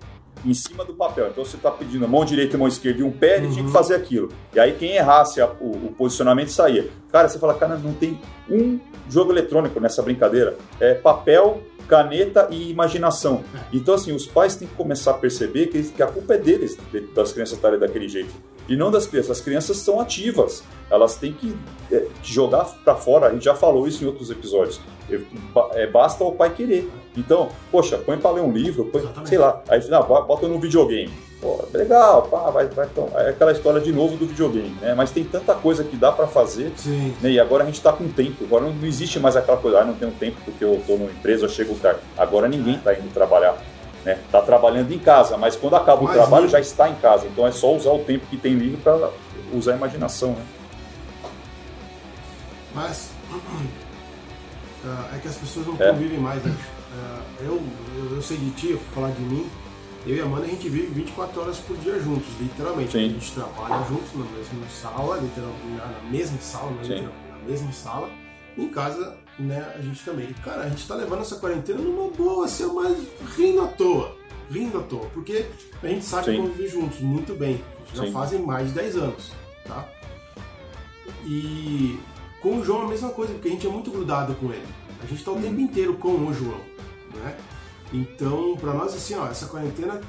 em cima do papel. Então você está pedindo a mão direita a mão esquerda e um pé, ele tinha que Uhum. fazer aquilo. E aí quem errasse a- o, o posicionamento saía. Cara, você fala, cara, não tem um jogo eletrônico nessa brincadeira. É papel, caneta e imaginação. Então, assim, os pais têm que começar a perceber que, que a culpa é deles, de- das crianças estarem daquele jeito. E não das crianças. As crianças são ativas. Elas têm que é, jogar para fora. A gente já falou isso em outros episódios. É, ba- basta o pai querer. Então, poxa, põe para ler um livro, põe, sei lá. Aí, não, bota no videogame. Pô, legal, pá, vai, vai, então, é aquela história de novo do videogame, né? Mas tem tanta coisa que dá para fazer Sim. né? E agora a gente está com tempo. Agora não, não existe mais aquela coisa, ah, não tenho tempo porque eu estou numa empresa, eu chego tarde. Agora ninguém está indo trabalhar. Né? Tá trabalhando em casa, mas quando acaba o Mas trabalho não- já está em casa. Então é só usar o tempo que tem livre para usar a imaginação. Né? Mas (clears throat) ah, é que as pessoas não É. convivem mais, né? Ah, eu, eu, eu sei de ti, eu falar de mim. Eu e a Amanda, a gente vive 24 horas por dia juntos, literalmente. Sim. A gente trabalha juntos na mesma sala, literalmente, na mesma sala, na mesma sala. Em casa, né, a gente também. Cara, a gente tá levando essa quarentena numa boa, assim, mas rindo à toa. Rindo à toa. Porque a gente sabe Sim. conviver juntos muito bem. Já Sim. fazem mais de 10 anos, tá? E com o João a mesma coisa, porque a gente é muito grudado com ele. A gente tá o tempo inteiro com o João, né? Então, para nós assim, ó, essa quarentena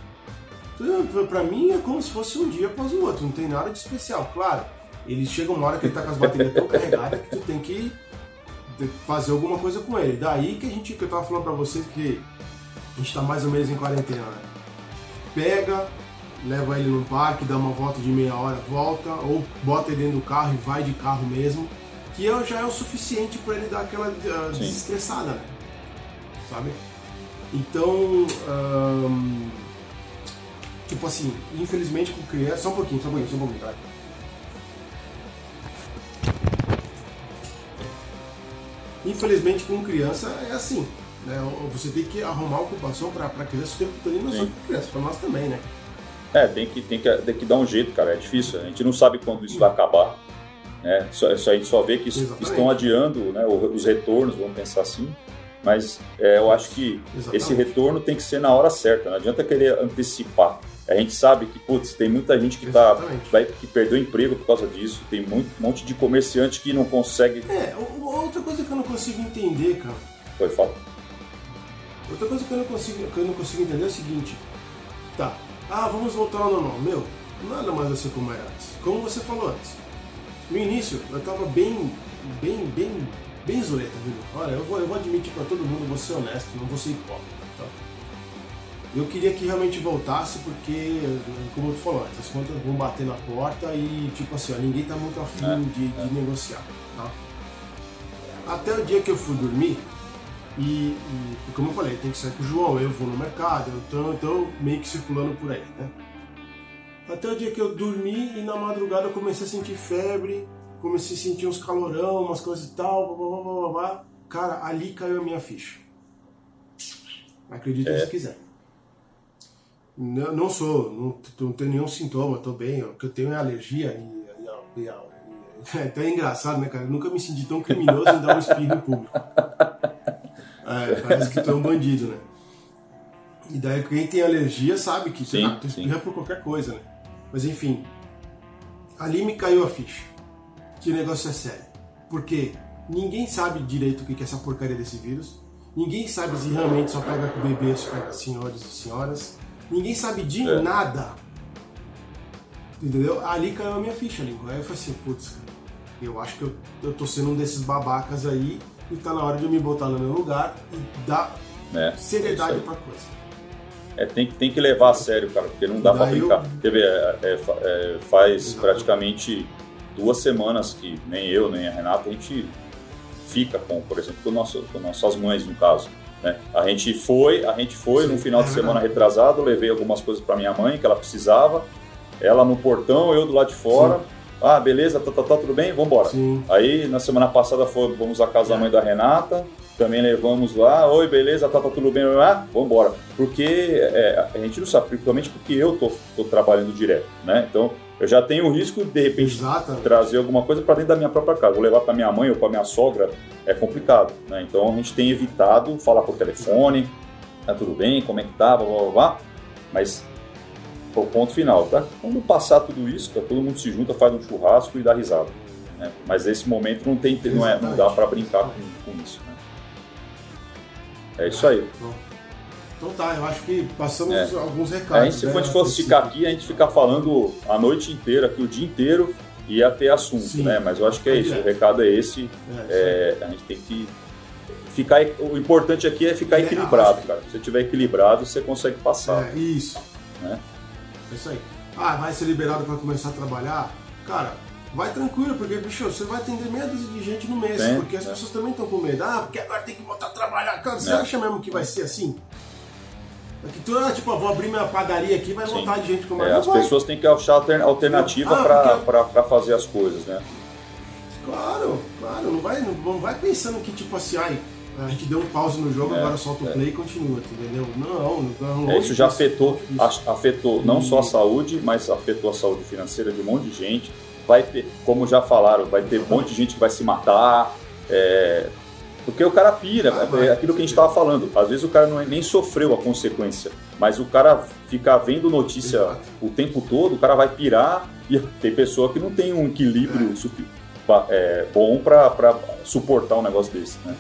para mim é como se fosse um dia após o outro, não tem nada de especial. Claro, ele chega uma hora que ele tá com as baterias tão carregadas que tu tem que fazer alguma coisa com ele. Daí que a gente, que eu tava falando para vocês que a gente tá mais ou menos em quarentena, né? Pega, leva ele no parque, dá uma volta de meia hora, volta, ou bota ele dentro do carro e vai de carro mesmo, que já é o suficiente para ele dar aquela uh, desestressada, né? Sabe? Então, um, tipo assim, infelizmente com criança. Só um pouquinho, só um pouquinho, só um pouquinho, tá? Infelizmente com criança é assim. Né? Você tem que arrumar ocupação para criança o tempo todo, não só para criança, para nós também, né? É, tem que, tem, que, tem que dar um jeito, cara. É difícil. A gente não sabe quando isso vai acabar. Né? Só, só, a gente só vê que Exatamente. estão adiando né, os retornos, vamos pensar assim. Mas é, eu acho que Exatamente. esse retorno tem que ser na hora certa. Não adianta querer antecipar. A gente sabe que, putz, tem muita gente que, tá, vai, que perdeu emprego por causa disso. Tem muito, um monte de comerciante que não consegue. É, outra coisa que eu não consigo entender, cara. Foi, fala. Outra coisa que eu não consigo, que eu não consigo entender é o seguinte. Tá, ah, vamos voltar ao normal. Meu, nada mais assim como era antes. Como você falou antes. No início, eu tava bem, bem, bem, bem zureta, viu? Olha, eu vou, eu vou admitir pra todo mundo, vou ser honesto, não vou ser hipócrita. Eu queria que realmente voltasse porque, como tu falou antes, as contas vão bater na porta e, tipo assim, ó, ninguém tá muito afim é, de, de negociar. Tá? Até o dia que eu fui dormir, e, e, como eu falei, tem que sair com o João, eu vou no mercado, então, então meio que circulando por aí, né? Até o dia que eu dormi e na madrugada eu comecei a sentir febre, comecei a sentir uns calorão, umas coisas e tal, blá, blá, blá, blá. Cara, ali caiu a minha ficha. Acredite é. se quiser. Não, não sou, não, não tenho nenhum sintoma, tô bem. O que eu tenho é alergia e, e, e, (laughs) é até engraçado, né, cara? Eu nunca me senti tão criminoso em dar um espirro em público. (laughs) É, parece que tu é um bandido, né? E daí quem tem alergia sabe que sim, tu espirra por qualquer coisa, né? Mas enfim, ali me caiu a ficha. Que o negócio é sério. Porque ninguém sabe direito o que é essa porcaria desse vírus. Ninguém sabe se realmente só pega com bebês, pega senhores e senhoras. Ninguém sabe de é. nada. Entendeu? Ali caiu a minha ficha, ali. Aí eu falei assim, putz, eu acho que eu, eu tô sendo um desses babacas aí e tá na hora de eu me botar no meu lugar e dar é, seriedade é pra coisa. É, tem, tem que levar a sério, cara, porque não dá para brincar. Eu... Quer ver, é, é, é faz Exatamente. praticamente duas semanas que nem eu, nem a Renata, a gente fica com, por exemplo, com, nosso, com nossas mães, no caso. Né? A gente foi, a gente foi Sim, no final de semana retrasado, levei algumas coisas para minha mãe que ela precisava, ela no portão, eu do lado de fora. Sim ah, beleza, tá, tá, tá tudo bem? Vambora. Sim. Aí na semana passada foi, vamos à casa da mãe da Renata, também levamos lá, oi, beleza, tá, tá tudo bem, ah, vambora. Porque é, a gente não sabe, principalmente porque eu tô, tô trabalhando direto, né? Então eu já tenho o risco de, de repente Exatamente. trazer alguma coisa para dentro da minha própria casa. Vou levar para minha mãe ou para minha sogra, é complicado, né? Então a gente tem evitado falar por telefone, tá tudo bem, como é que tá, blá blá blá. Mas o ponto final, tá? Quando passar tudo isso, tá, todo mundo se junta, faz um churrasco e dá risada. Né? Mas nesse momento não tem, não, é, não dá para brincar com, com isso. Né? É isso aí. Então tá, eu acho que passamos é. alguns recados. se né, a gente fosse ficar aqui, a gente ficar falando a noite inteira, aqui o dia inteiro, ia ter assunto, Sim. né? Mas eu acho que é isso, o recado é esse. É, é, a gente tem que ficar. O importante aqui é ficar é, equilibrado, cara. Se você estiver equilibrado, você consegue passar. É, isso. Né? É isso aí. Ah, vai ser liberado para começar a trabalhar? Cara, vai tranquilo, porque, bicho, você vai atender meia dúzia de gente no mês, porque as é. pessoas também estão com medo. Ah, porque agora tem que voltar a trabalhar. Cara, você é. acha mesmo que vai ser assim? Que tu, ah, tipo, vou abrir minha padaria aqui vai voltar de gente com mais. É, as vai. pessoas têm que achar alternativa ah, para porque... fazer as coisas, né? Claro, claro, não vai, não vai pensando que, tipo assim, ai, a gente deu um pause no jogo, é, agora solta o é. play e continua, entendeu? Não, não. É, isso já afetou, isso. afetou não só a saúde, mas afetou a saúde financeira de um monte de gente. Vai ter, como já falaram, vai ter um monte de gente que vai se matar. É, porque o cara pira, ah, é aquilo que a gente estava falando. Às vezes o cara não, é, nem sofreu a consequência, mas o cara fica vendo notícia Exato. o tempo todo, o cara vai pirar e tem pessoa que não tem um equilíbrio é. é, bom para suportar um negócio desse, né?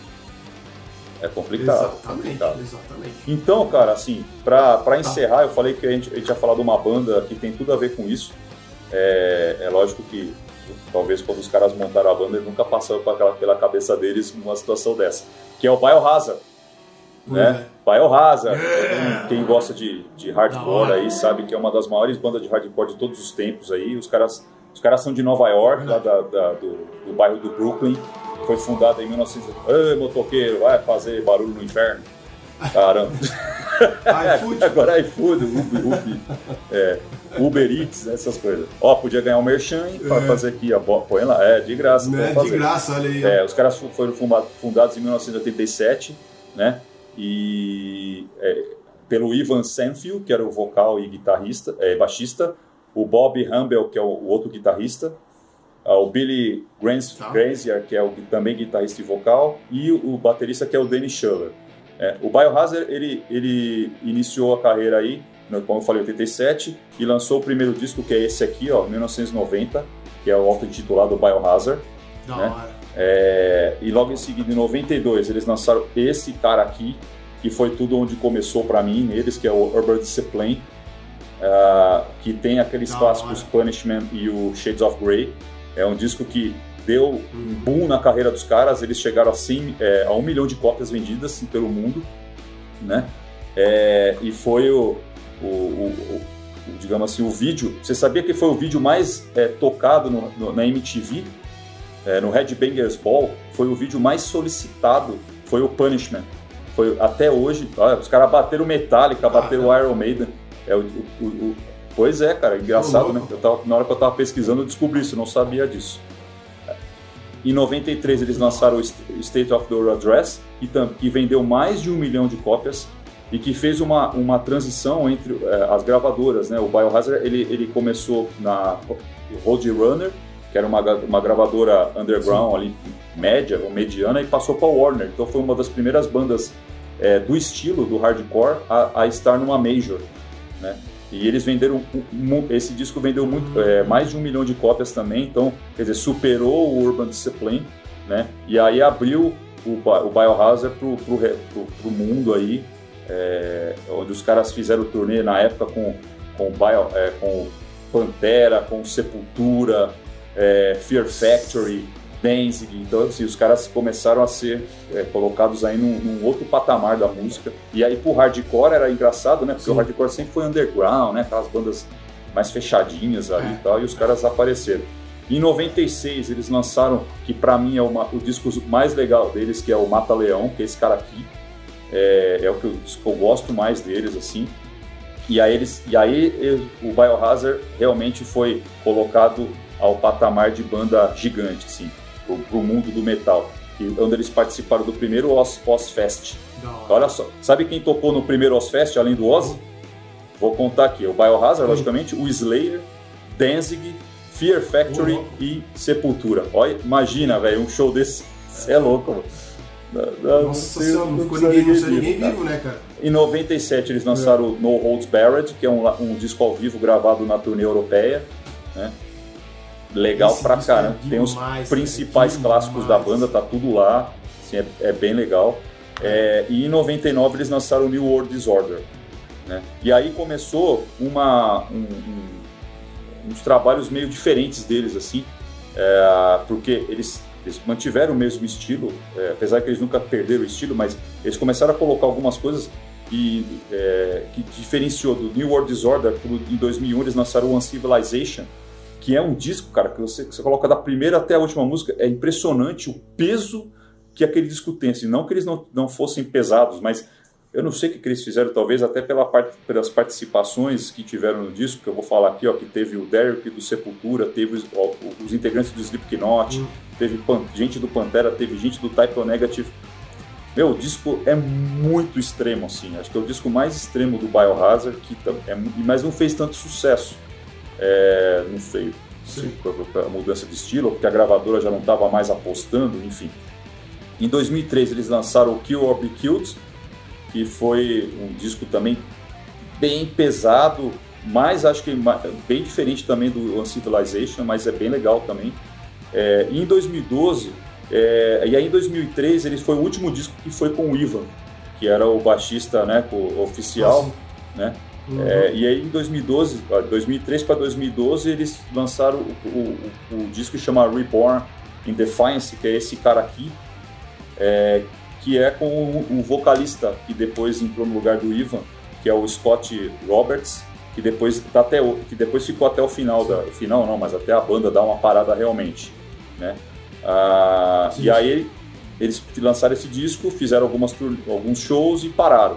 É complicado. Exatamente, complicado. exatamente. Então, cara, assim, pra, pra Tá. encerrar, eu falei que a gente, a gente ia falar de uma banda que tem tudo a ver com isso. É, é lógico que talvez quando os caras montaram a banda, nunca passou pela, pela cabeça deles uma situação dessa. Que é o Biohazard, né? Biohazard, quem, quem gosta de, de hardcore aí sabe que é uma das maiores bandas de hardcore de todos os tempos aí. Os caras, os caras são de Nova York, lá da, da- do, do bairro do Brooklyn. Foi fundada em 1900. Ei, motoqueiro, vai fazer barulho no inferno. Caramba. (laughs) iFood. (laughs) Agora iFood, Uber, Uber, é, Uber Eats, essas coisas. Ó, podia ganhar um merchan pra É. fazer aqui, ó. Põe lá, é, de graça. Pode de graça, olha aí. É, os caras foram funda- fundados em 1987, né? E é, pelo Ivan Sanfield, que era o vocal e guitarrista, é, baixista, o Bob Humble, que é o, o outro guitarrista, ah, o Billy Tá. Grazier, que é o, também guitarrista e vocal, e o, o baterista, que é o Danny Schuller. É, o Biohazard, ele, ele iniciou a carreira aí, como eu falei, em 87, e lançou o primeiro disco, que é esse aqui, ó, 1990, que é o auto-intitulado Biohazard. Da né? hora. É, e logo em seguida, em 92, eles lançaram esse cara aqui, que foi tudo onde começou para mim neles, que é o Urban Discipline, ah, que tem aqueles Da clássicos hora. Punishment e o Shades of Grey. É um disco que deu um boom na carreira dos caras, eles chegaram a, 100, é, a um milhão de cópias vendidas assim, pelo mundo, né? É, e foi o, o- o- o- digamos assim, o vídeo. Você sabia que foi o vídeo mais é, tocado no- no- na MTV? É, no Headbangers Ball, foi o vídeo mais solicitado, foi o Punishment. Foi até hoje, olha, os caras bateram Metallica, bateram o Iron Maiden. É, o, o- pois é, cara, engraçado, né? Eu tava- na hora que eu tava pesquisando, eu descobri isso, eu não sabia disso. Em 93 eles lançaram o St- State of the Address, que, que vendeu mais de um milhão de cópias e que fez uma, uma transição entre eh, as gravadoras. Né? O Biohazard ele, ele começou na Roadrunner, que era uma, uma gravadora underground ali, média ou mediana, e passou para Warner. Então foi uma das primeiras bandas eh, do estilo do hardcore a, a estar numa major. Né? E eles venderam, esse disco vendeu muito, é, mais de um milhão de cópias também, então, quer dizer, superou o Urban Discipline, né? E aí abriu o, o Biohazard pro, pro, pro, pro mundo aí, é, onde os caras fizeram o turnê na época com, com, Bio, é, com Pantera, com Sepultura, é, Fear Factory, Danzig, então assim, os caras começaram a ser é, colocados aí num, num outro patamar da música. E aí pro hardcore era engraçado, né? Porque Sim. o hardcore sempre foi underground, né? Aquelas bandas mais fechadinhas ali É. e tal, e os caras apareceram. Em 96 eles lançaram, que pra mim é uma- o disco mais legal deles, que é o Mata Leão, que é esse cara aqui. É, é o que eu, que eu gosto mais deles, assim. E aí, eles, e aí eu- o Biohazard realmente foi colocado ao patamar de banda gigante, assim, pro, pro mundo do metal. E, onde eles participaram do primeiro Oz, Ozfest. Da hora. Olha só, sabe quem tocou no primeiro Ozfest, além do Ozzy? Vou contar aqui, o Biohazard, logicamente, o Slayer, Danzig, Fear Factory Uhum. e Sepultura. Olha, imagina, velho, um show desse, você é louco, mano. Não- Nossa não- não não ficou ninguém, ninguém cara. vivo, né, cara? Em 97 eles lançaram o No Holds Barred, que é um, um disco ao vivo gravado na turnê europeia. Né? Legal Esse pra é caramba. Tem os demais, principais cara, clássicos da banda, tá tudo lá. Assim, é, é bem legal. É, e em 99 eles lançaram New World Disorder. Né? E aí começou uma, um- um- uns trabalhos meio diferentes deles, assim, é, porque eles, eles mantiveram o mesmo estilo, é, apesar que eles nunca perderam o estilo, mas eles começaram a colocar algumas coisas e, é, que diferenciou do New World Disorder, pro- em 2001 eles lançaram o Uncivilization, que é um disco, cara, que você, que você coloca da primeira até a última música, é impressionante o peso que aquele disco tem, assim, não que eles não, não fossem pesados, mas eu não sei o que, eles fizeram, talvez até pela parte, pelas participações que tiveram no disco, que eu vou falar aqui, ó, que teve o Derek do Sepultura, teve os, ó, os integrantes do Slipknot, Hum. teve pan- gente do Pantera, teve gente do Type O Negative. Meu, o disco é muito extremo, assim. Acho que é o disco mais extremo do Biohazard, que é, mas não fez tanto sucesso. É, não sei se Sim. foi por a mudança de estilo, ou porque a gravadora já não estava mais apostando, enfim. Em 2003 eles lançaram o Kill or Be Killed, que foi um disco também bem pesado, mas acho que bem diferente também do Uncivilization, mas é bem legal também. É, em 2012, é, e aí em 2003 ele foi o último disco que foi com o Ivan, que era o baixista né, oficial, Nossa. né? Uhum. É, e aí em 2012, 2003 para 2012 eles lançaram o, o, o, disco que chama Reborn in Defiance, que é esse cara aqui, é, que é com o, o, vocalista que depois entrou no lugar do Ivan, que é o Scott Roberts, que depois tá até que depois ficou até o final da final não, mas até a banda dar uma parada realmente, né? Ah, e aí eles lançaram esse disco, fizeram algumas alguns shows e pararam.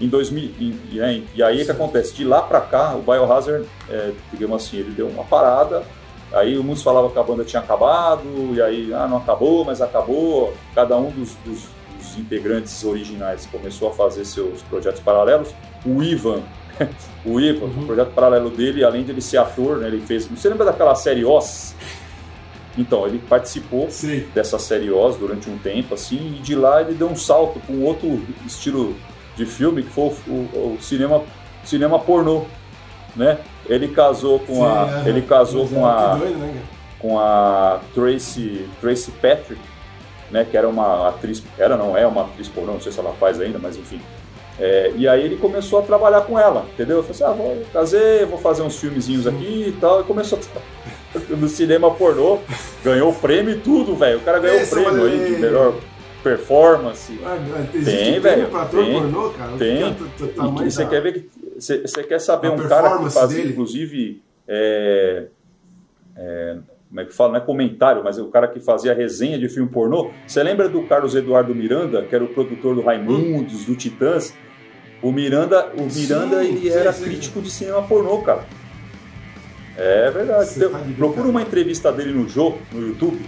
Em 2000, e, e, e aí o que acontece? De lá para cá, o Biohazard, é, digamos assim, ele deu uma parada. Aí muitos falavam que a banda tinha acabado, e aí, ah, não acabou, mas acabou. Cada um dos, dos, dos integrantes originais começou a fazer seus projetos paralelos. O Ivan, (laughs) o Ivan, uhum. o projeto paralelo dele, além de ele ser ator, né, ele fez. Você lembra daquela série Oz? Então, ele participou Sim. dessa série Oz durante um tempo, assim, e de lá ele deu um salto com outro estilo de filme, que foi o, o, o cinema, cinema pornô, né? Ele casou com Sim, a, é, ele casou com a, doido, né? com a Tracy, Tracy Patrick, né? Que era uma atriz, era não é uma atriz pornô, não sei se ela faz ainda, mas enfim. É, e aí ele começou a trabalhar com ela, entendeu? Eu falei assim, ah, vou casei, vou fazer uns filmezinhos aqui e tal, e começou a (laughs) no cinema pornô, ganhou o prêmio e tudo, velho. O cara ganhou o prêmio aí de melhor performance. Ah, tem, velho. Tem, pornô, cara? tem. E você quer ver que você quer saber um cara que faz, dele? inclusive, é, é, como é que fala? Não é comentário, mas é o cara que fazia resenha de filme pornô. Você lembra do Carlos Eduardo Miranda, que era o produtor do Raimundos, do Titãs? O Miranda, o Miranda sim, ele era sim. crítico de cinema pornô, cara. É verdade. Então, tá procura uma entrevista dele no Jô, no YouTube.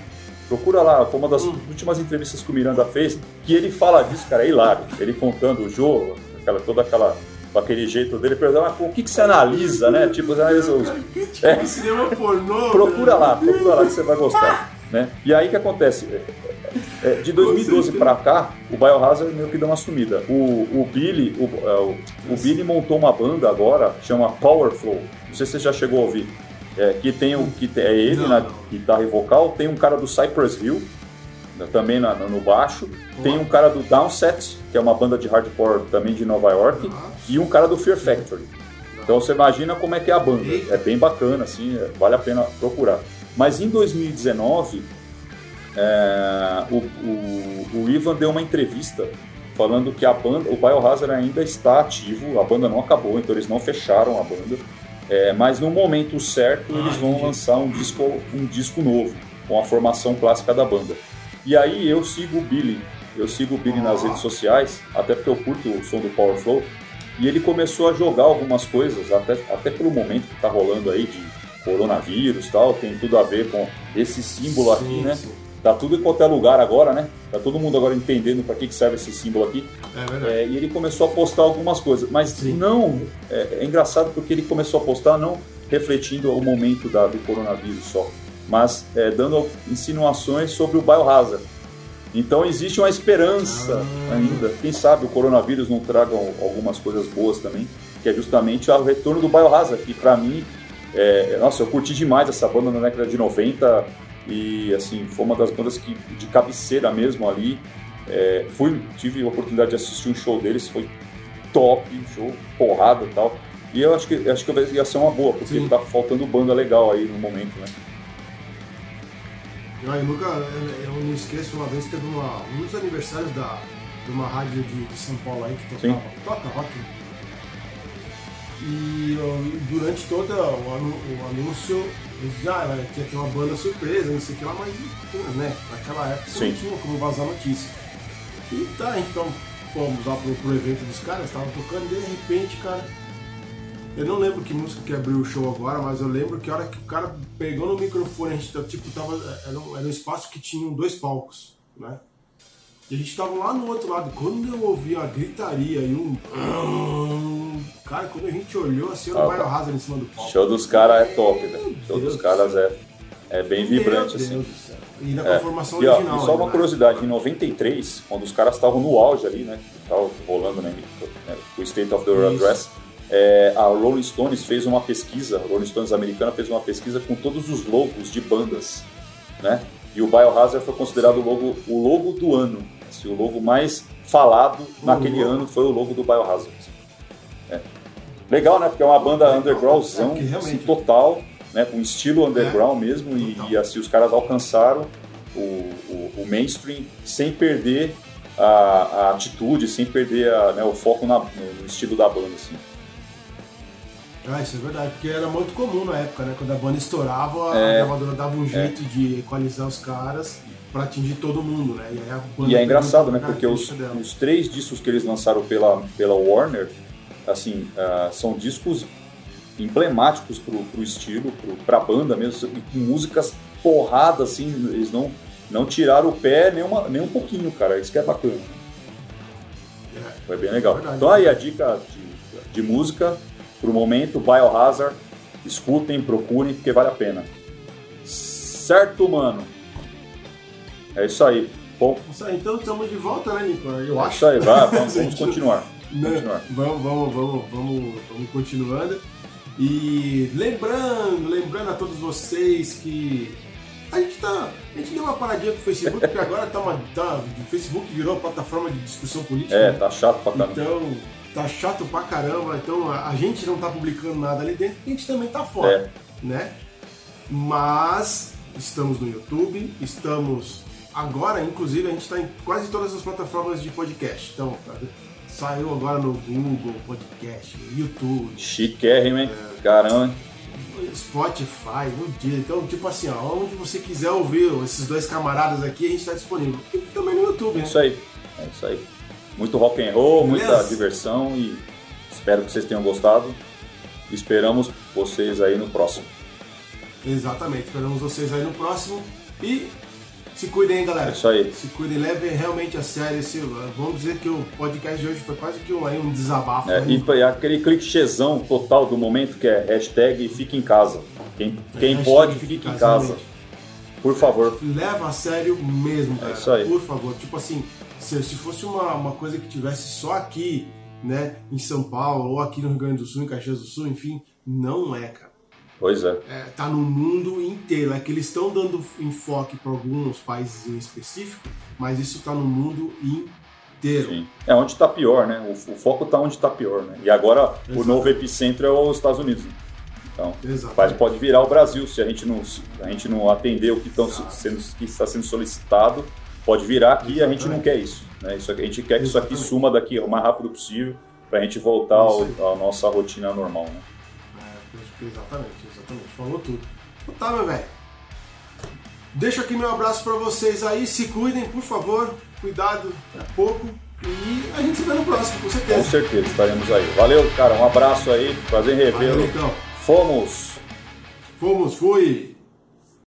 Procura lá, foi uma das hum. últimas entrevistas que o Miranda fez, que ele fala disso, cara, é hilário. Ele contando o jogo, aquela, toda aquela com aquele jeito dele, pergunta, mas o que, que você analisa, né? Tipo, você analisa os. É, cinema pornô. (laughs) Procura lá, procura lá que você vai gostar. Né? E aí o que acontece? É, de 2012 para cá, o Biohazard meio que deu uma sumida. O, o Billy, o, é, o, o Billy montou uma banda agora, chama Powerflow. Não sei se você já chegou a ouvir. É, que tem o que é ele não, na guitarra e vocal, tem um cara do Cypress Hill também na, no baixo, tem um cara do Downset, que é uma banda de hardcore também de Nova York, e um cara do Fear Factory. Então você imagina como é que é a banda. É bem bacana, assim, é, vale a pena procurar. Mas em 2019, é, o, o, o, Ivan deu uma entrevista falando que a banda, o Biohazard ainda está ativo, a banda não acabou, então eles não fecharam a banda. É, mas no momento certo eles vão lançar um disco, um disco novo, com a formação clássica da banda. E aí eu sigo o Billy, eu sigo o Billy nas redes sociais, até porque eu curto o som do Power Flow, e ele começou a jogar algumas coisas, até, até pelo momento que está rolando aí de coronavírus tal, tem tudo a ver com esse símbolo sim, aqui, né? Sim. Tá tudo em qualquer lugar agora, né? Tá todo mundo agora entendendo para que, que serve esse símbolo aqui. É verdade. É, e ele começou a postar algumas coisas, mas Sim. não. É, é, engraçado porque ele começou a postar não refletindo o momento da, do coronavírus só, mas é, dando insinuações sobre o biohazard. Então existe uma esperança ah. ainda. Quem sabe o coronavírus não traga algumas coisas boas também, que é justamente o retorno do biohazard, que para mim, é, nossa, eu curti demais essa banda na década de 90 e assim foi uma das bandas que de cabeceira mesmo ali. É, fui, tive a oportunidade de assistir um show deles, foi top, show porrada e tal. E eu acho que acho que ia ser uma boa, porque Sim. tá faltando banda legal aí no momento, né? Eu, nunca, eu, não esqueço uma vez que teve uma, um dos aniversários da, de uma rádio de, de São Paulo aí que tocava, toca rock. E eu, durante todo o, o anúncio já ah, tinha ter uma banda surpresa, não sei o que lá, mas né, naquela época Sim. não tinha como vazar notícia. E tá, então fomos lá pro, pro evento dos caras, estavam tocando e de repente, cara. Eu não lembro que música que abriu o show agora, mas eu lembro que a hora que o cara pegou no microfone, a gente tipo, tava. Era um, era um espaço que tinha dois palcos, né? E a gente tava lá no outro lado. Quando eu ouvi a gritaria e um. Cara, quando a gente olhou assim, era o Mario Hazard em cima do palco. Show dos caras é top, velho. Show dos caras é, é bem Meu vibrante, Deus assim. E na é. conformação e, ó, original. E só uma né? curiosidade, em 93, quando os caras estavam no auge ali, né? Tava rolando, né? O State of the World Dress. É, a Rolling Stones fez uma pesquisa, a Rolling Stones americana fez uma pesquisa com todos os logos de bandas né? E o Biohazard foi considerado o logo, o logo do ano. Assim, o logo mais falado naquele ano foi o logo do Biohazard. É. Legal, né? Porque é uma banda undergroundzão, É, assim, total, né? Com estilo underground mesmo. E, e, assim, os caras alcançaram o, o, o mainstream sem perder a, a atitude, sem perder a, né, o foco na- no, no estilo da banda, assim. Ah, isso é verdade, porque era muito comum na época, né? Quando a banda estourava, a É. gravadora dava um jeito de equalizar os caras pra atingir todo mundo, né? E, a E é engraçado, né? Porque os, os três discos que eles lançaram pela, pela Warner, assim, ah, são discos emblemáticos pro, pro estilo, pro, pra banda mesmo, e com músicas porradas, assim, eles não, não tiraram o pé nem, uma, nem um pouquinho, cara. Isso que é bacana. É. Foi bem legal. Verdade. Então aí a dica de, de música pro momento, Biohazard, escutem, procurem, porque vale a pena. Certo, mano? É isso aí. Bom, Isso aí, então estamos de volta, né, Nico? Eu é acho. isso aí, vai, vamos, vamos (laughs) continuar. Né? continuar. Vamos, vamos, vamos, vamos, vamos continuando. E lembrando, lembrando a todos vocês que a gente tá. A gente deu uma paradinha com o Facebook, porque agora tá uma. Tá, o Facebook virou uma plataforma de discussão política. É, né? tá chato pra caramba. Então, tá chato pra caramba. Então, a, a gente não tá publicando nada ali dentro, a gente também tá fora, É. né? Mas estamos no YouTube, estamos agora, inclusive, a gente tá em quase todas as plataformas de podcast. Então, saiu agora no Google Podcast, YouTube, Chiquérrimo, hein? Caramba. Spotify, no dia. Então, tipo assim, ó, onde você quiser ouvir esses dois camaradas aqui, a gente tá disponível. E também no YouTube, É né? isso aí. É isso aí. Muito rock and roll, muita diversão e espero que vocês tenham gostado. Esperamos vocês aí no próximo. Exatamente. Esperamos vocês aí no próximo. E se cuidem, hein, galera. É isso aí. Se cuidem, levem realmente a sério esse. Vamos dizer que o podcast de hoje foi quase que um, aí, um desabafo. É, né? e foi aquele clichêzão total do momento que é hashtag fique em casa. Quem, quem Hashtag pode, fique fique em casa, casa. realmente. Por favor. Leva a sério mesmo, cara. É isso aí. Por favor. Tipo assim, se, se fosse uma, uma coisa que tivesse só aqui, né, em São Paulo, ou aqui no Rio Grande do Sul, em Caxias do Sul, enfim, não é, cara. Pois é. É, tá no mundo inteiro. É que eles estão dando enfoque para alguns países em específico, mas isso tá no mundo inteiro. Sim. É onde tá pior, né? O, o foco tá onde tá pior, né? E agora o Exato. novo epicentro é os Estados Unidos. né? Então, Exato. mas pode virar o Brasil se a gente não, a gente não atender o que, tão sendo, que está sendo solicitado. Pode virar aqui e a gente não quer isso. Né? isso a gente quer que isso aqui suma daqui o mais rápido possível para a gente voltar à nossa rotina normal. Né? É, exatamente, exatamente. Falou tudo. Então tá, meu velho. Deixo aqui meu abraço pra vocês aí. Se cuidem, por favor. Cuidado, é pouco. E a gente se vê no próximo, com Com certeza. certeza estaremos aí. Valeu, cara. Um abraço aí. Prazer em revê-lo. então. Fomos! Fomos, fui.